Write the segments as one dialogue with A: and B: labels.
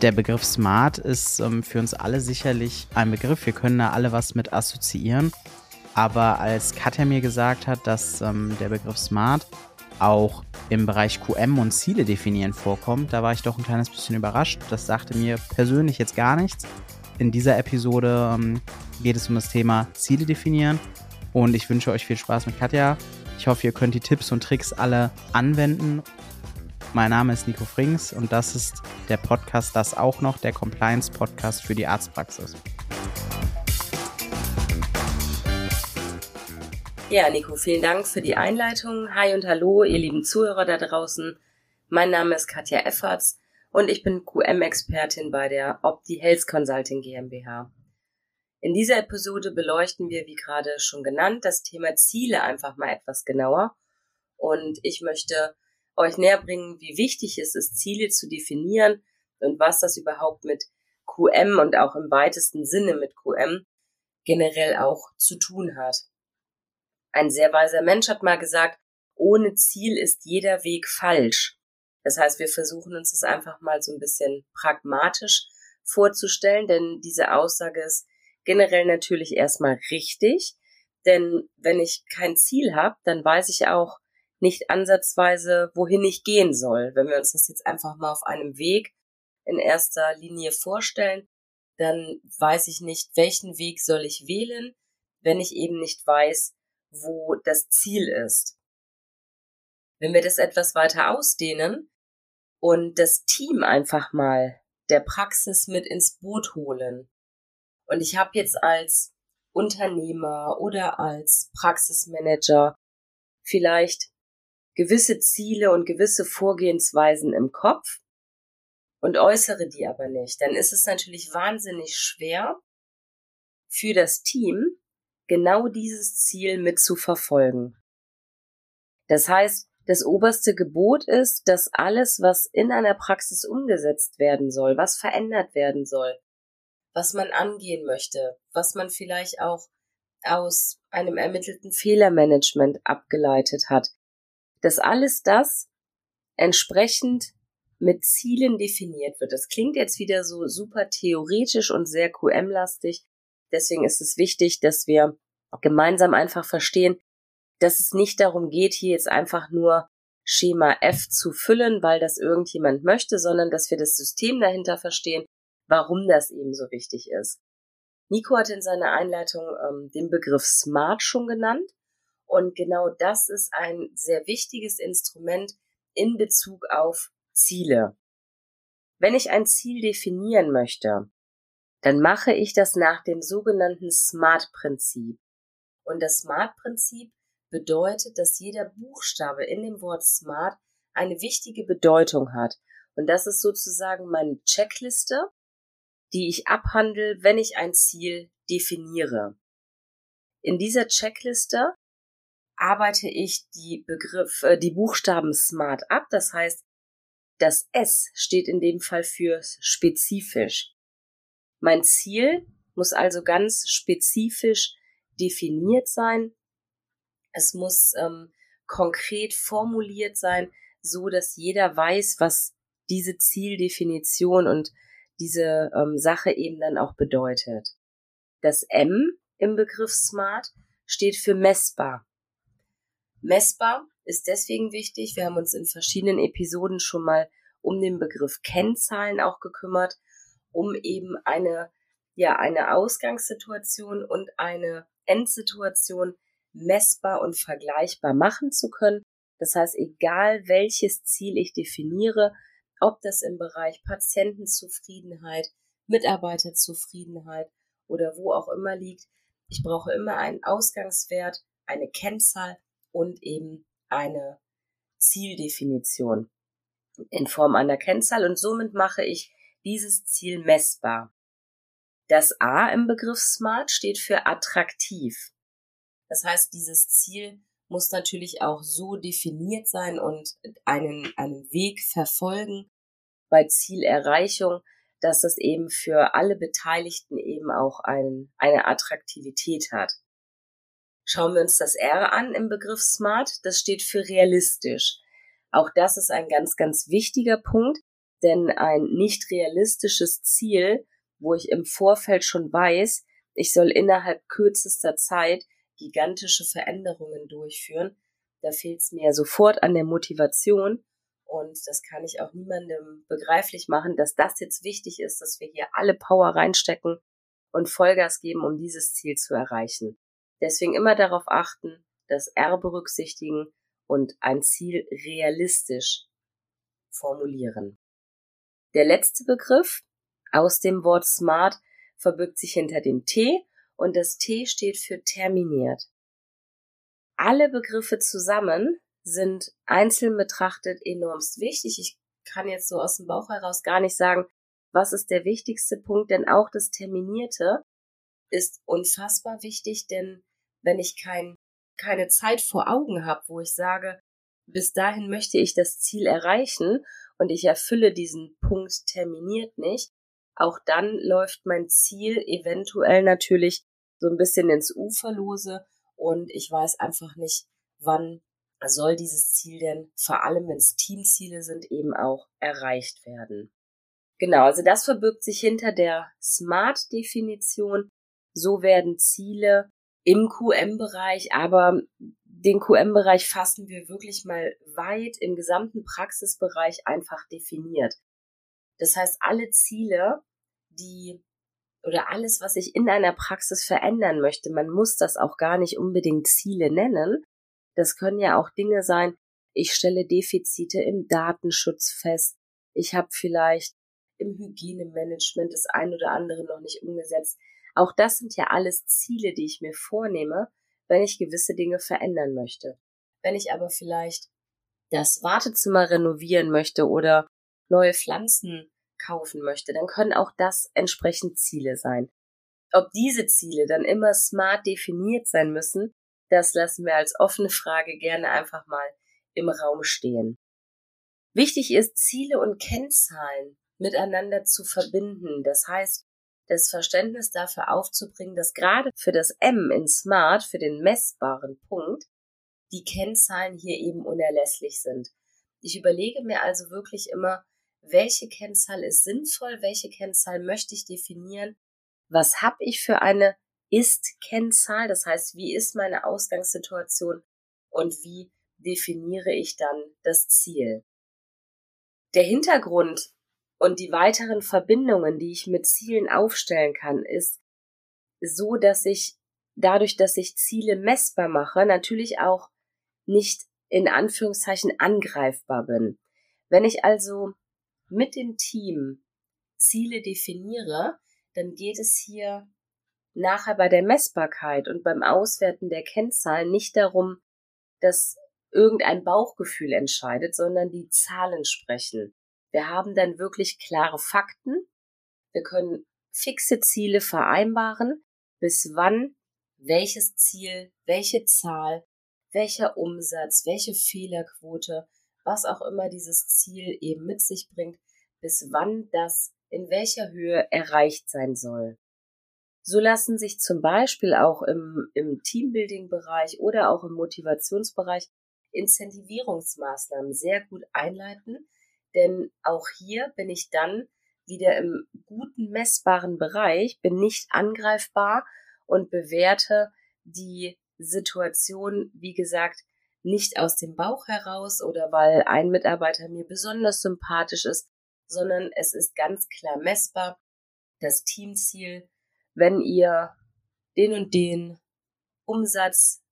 A: Der Begriff Smart ist ähm, für uns alle sicherlich ein Begriff. Wir können da alle was mit assoziieren. Aber als Katja mir gesagt hat, dass ähm, der Begriff Smart auch im Bereich QM und Ziele definieren vorkommt, da war ich doch ein kleines bisschen überrascht. Das sagte mir persönlich jetzt gar nichts. In dieser Episode ähm, geht es um das Thema Ziele definieren und ich wünsche euch viel Spaß mit Katja. Ich hoffe, ihr könnt die Tipps und Tricks alle anwenden mein Name ist Nico Frings und das ist der Podcast Das auch noch, der Compliance Podcast für die Arztpraxis.
B: Ja, Nico, vielen Dank für die Einleitung. Hi und hallo, ihr lieben Zuhörer da draußen. Mein Name ist Katja Efferts und ich bin QM-Expertin bei der Opti Health Consulting GmbH. In dieser Episode beleuchten wir, wie gerade schon genannt, das Thema Ziele einfach mal etwas genauer. Und ich möchte euch näher bringen, wie wichtig es ist, Ziele zu definieren und was das überhaupt mit QM und auch im weitesten Sinne mit QM generell auch zu tun hat. Ein sehr weiser Mensch hat mal gesagt, ohne Ziel ist jeder Weg falsch. Das heißt, wir versuchen uns das einfach mal so ein bisschen pragmatisch vorzustellen, denn diese Aussage ist generell natürlich erstmal richtig, denn wenn ich kein Ziel habe, dann weiß ich auch nicht ansatzweise, wohin ich gehen soll. Wenn wir uns das jetzt einfach mal auf einem Weg in erster Linie vorstellen, dann weiß ich nicht, welchen Weg soll ich wählen, wenn ich eben nicht weiß, wo das Ziel ist. Wenn wir das etwas weiter ausdehnen und das Team einfach mal der Praxis mit ins Boot holen. Und ich habe jetzt als Unternehmer oder als Praxismanager vielleicht gewisse Ziele und gewisse Vorgehensweisen im Kopf und äußere die aber nicht, dann ist es natürlich wahnsinnig schwer für das Team, genau dieses Ziel mit zu verfolgen. Das heißt, das oberste Gebot ist, dass alles, was in einer Praxis umgesetzt werden soll, was verändert werden soll, was man angehen möchte, was man vielleicht auch aus einem ermittelten Fehlermanagement abgeleitet hat, dass alles das entsprechend mit Zielen definiert wird. Das klingt jetzt wieder so super theoretisch und sehr QM-lastig. Deswegen ist es wichtig, dass wir gemeinsam einfach verstehen, dass es nicht darum geht, hier jetzt einfach nur Schema F zu füllen, weil das irgendjemand möchte, sondern dass wir das System dahinter verstehen, warum das eben so wichtig ist. Nico hat in seiner Einleitung ähm, den Begriff Smart schon genannt. Und genau das ist ein sehr wichtiges Instrument in Bezug auf Ziele. Wenn ich ein Ziel definieren möchte, dann mache ich das nach dem sogenannten SMART-Prinzip. Und das SMART-Prinzip bedeutet, dass jeder Buchstabe in dem Wort SMART eine wichtige Bedeutung hat. Und das ist sozusagen meine Checkliste, die ich abhandle, wenn ich ein Ziel definiere. In dieser Checkliste arbeite ich die Begriff, äh, die Buchstaben smart ab. Das heißt, das S steht in dem Fall für spezifisch. Mein Ziel muss also ganz spezifisch definiert sein. Es muss ähm, konkret formuliert sein, so dass jeder weiß, was diese Zieldefinition und diese ähm, Sache eben dann auch bedeutet. Das M im Begriff Smart steht für messbar. Messbar ist deswegen wichtig. Wir haben uns in verschiedenen Episoden schon mal um den Begriff Kennzahlen auch gekümmert, um eben eine, ja, eine Ausgangssituation und eine Endsituation messbar und vergleichbar machen zu können. Das heißt, egal welches Ziel ich definiere, ob das im Bereich Patientenzufriedenheit, Mitarbeiterzufriedenheit oder wo auch immer liegt, ich brauche immer einen Ausgangswert, eine Kennzahl und eben eine Zieldefinition in Form einer Kennzahl und somit mache ich dieses Ziel messbar. Das A im Begriff Smart steht für attraktiv. Das heißt, dieses Ziel muss natürlich auch so definiert sein und einen, einen Weg verfolgen bei Zielerreichung, dass es eben für alle Beteiligten eben auch ein, eine Attraktivität hat. Schauen wir uns das R an im Begriff Smart. Das steht für realistisch. Auch das ist ein ganz, ganz wichtiger Punkt, Denn ein nicht realistisches Ziel, wo ich im Vorfeld schon weiß, ich soll innerhalb kürzester Zeit gigantische Veränderungen durchführen, da fehlt es mir sofort an der Motivation und das kann ich auch niemandem begreiflich machen, dass das jetzt wichtig ist, dass wir hier alle Power reinstecken und Vollgas geben, um dieses Ziel zu erreichen. Deswegen immer darauf achten, das R berücksichtigen und ein Ziel realistisch formulieren. Der letzte Begriff aus dem Wort smart verbirgt sich hinter dem T und das T steht für terminiert. Alle Begriffe zusammen sind einzeln betrachtet enormst wichtig. Ich kann jetzt so aus dem Bauch heraus gar nicht sagen, was ist der wichtigste Punkt, denn auch das Terminierte ist unfassbar wichtig, denn wenn ich kein, keine Zeit vor Augen habe, wo ich sage, bis dahin möchte ich das Ziel erreichen und ich erfülle diesen Punkt terminiert nicht, auch dann läuft mein Ziel eventuell natürlich so ein bisschen ins Uferlose und ich weiß einfach nicht, wann soll dieses Ziel denn, vor allem wenn es Teamziele sind, eben auch erreicht werden. Genau, also das verbirgt sich hinter der SMART-Definition. So werden Ziele im QM-Bereich, aber den QM-Bereich fassen wir wirklich mal weit im gesamten Praxisbereich einfach definiert. Das heißt, alle Ziele, die oder alles, was ich in einer Praxis verändern möchte, man muss das auch gar nicht unbedingt Ziele nennen. Das können ja auch Dinge sein, ich stelle Defizite im Datenschutz fest, ich habe vielleicht im Hygienemanagement das ein oder andere noch nicht umgesetzt. Auch das sind ja alles Ziele, die ich mir vornehme, wenn ich gewisse Dinge verändern möchte. Wenn ich aber vielleicht das Wartezimmer renovieren möchte oder neue Pflanzen kaufen möchte, dann können auch das entsprechend Ziele sein. Ob diese Ziele dann immer smart definiert sein müssen, das lassen wir als offene Frage gerne einfach mal im Raum stehen. Wichtig ist, Ziele und Kennzahlen miteinander zu verbinden. Das heißt, das Verständnis dafür aufzubringen, dass gerade für das M in Smart, für den messbaren Punkt, die Kennzahlen hier eben unerlässlich sind. Ich überlege mir also wirklich immer, welche Kennzahl ist sinnvoll, welche Kennzahl möchte ich definieren, was habe ich für eine Ist-Kennzahl, das heißt, wie ist meine Ausgangssituation und wie definiere ich dann das Ziel. Der Hintergrund und die weiteren Verbindungen, die ich mit Zielen aufstellen kann, ist so, dass ich dadurch, dass ich Ziele messbar mache, natürlich auch nicht in Anführungszeichen angreifbar bin. Wenn ich also mit dem Team Ziele definiere, dann geht es hier nachher bei der Messbarkeit und beim Auswerten der Kennzahlen nicht darum, dass irgendein Bauchgefühl entscheidet, sondern die Zahlen sprechen. Wir haben dann wirklich klare Fakten. Wir können fixe Ziele vereinbaren, bis wann welches Ziel, welche Zahl, welcher Umsatz, welche Fehlerquote, was auch immer dieses Ziel eben mit sich bringt, bis wann das in welcher Höhe erreicht sein soll. So lassen sich zum Beispiel auch im, im Teambuilding-Bereich oder auch im Motivationsbereich Incentivierungsmaßnahmen sehr gut einleiten, denn auch hier bin ich dann wieder im guten messbaren Bereich, bin nicht angreifbar und bewerte die Situation, wie gesagt, nicht aus dem Bauch heraus oder weil ein Mitarbeiter mir besonders sympathisch ist, sondern es ist ganz klar messbar das Teamziel, wenn ihr den und den Umsatz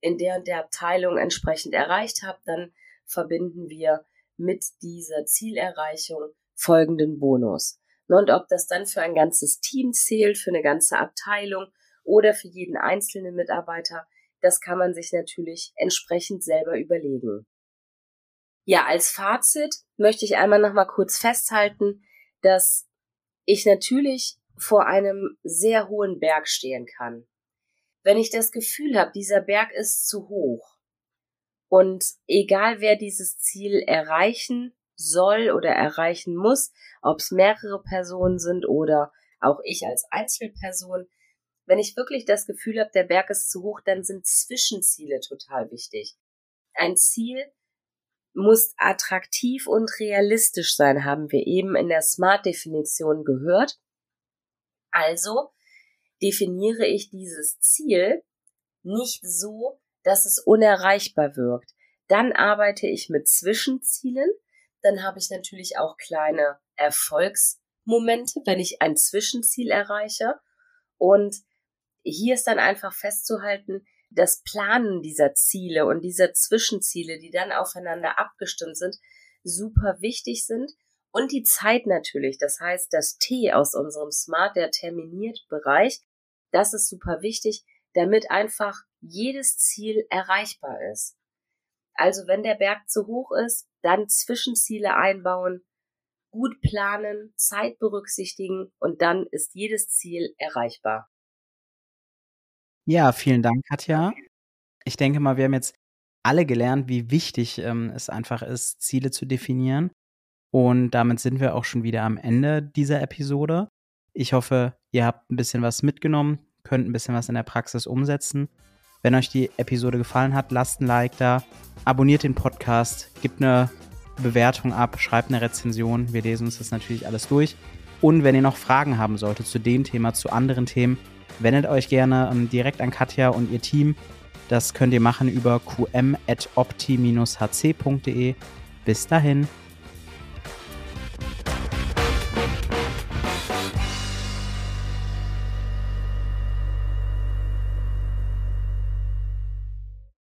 B: in der und der Abteilung entsprechend erreicht habt, dann verbinden wir mit dieser Zielerreichung folgenden Bonus. Und ob das dann für ein ganzes Team zählt, für eine ganze Abteilung oder für jeden einzelnen Mitarbeiter, das kann man sich natürlich entsprechend selber überlegen. Ja, als Fazit möchte ich einmal noch mal kurz festhalten, dass ich natürlich vor einem sehr hohen Berg stehen kann. Wenn ich das Gefühl habe, dieser Berg ist zu hoch, und egal wer dieses Ziel erreichen soll oder erreichen muss, ob es mehrere Personen sind oder auch ich als Einzelperson, wenn ich wirklich das Gefühl habe, der Berg ist zu hoch, dann sind Zwischenziele total wichtig. Ein Ziel muss attraktiv und realistisch sein, haben wir eben in der Smart-Definition gehört. Also definiere ich dieses Ziel nicht so, dass es unerreichbar wirkt. Dann arbeite ich mit Zwischenzielen. Dann habe ich natürlich auch kleine Erfolgsmomente, wenn ich ein Zwischenziel erreiche. Und hier ist dann einfach festzuhalten, das Planen dieser Ziele und dieser Zwischenziele, die dann aufeinander abgestimmt sind, super wichtig sind. Und die Zeit natürlich, das heißt, das T aus unserem Smart, der terminiert Bereich, das ist super wichtig, damit einfach jedes Ziel erreichbar ist. Also wenn der Berg zu hoch ist, dann Zwischenziele einbauen, gut planen, Zeit berücksichtigen und dann ist jedes Ziel erreichbar.
A: Ja, vielen Dank, Katja. Ich denke mal, wir haben jetzt alle gelernt, wie wichtig ähm, es einfach ist, Ziele zu definieren. Und damit sind wir auch schon wieder am Ende dieser Episode. Ich hoffe, ihr habt ein bisschen was mitgenommen, könnt ein bisschen was in der Praxis umsetzen. Wenn euch die Episode gefallen hat, lasst ein Like da, abonniert den Podcast, gebt eine Bewertung ab, schreibt eine Rezension. Wir lesen uns das natürlich alles durch. Und wenn ihr noch Fragen haben solltet zu dem Thema, zu anderen Themen, wendet euch gerne ähm, direkt an Katja und ihr Team. Das könnt ihr machen über qm.opti-hc.de. Bis dahin.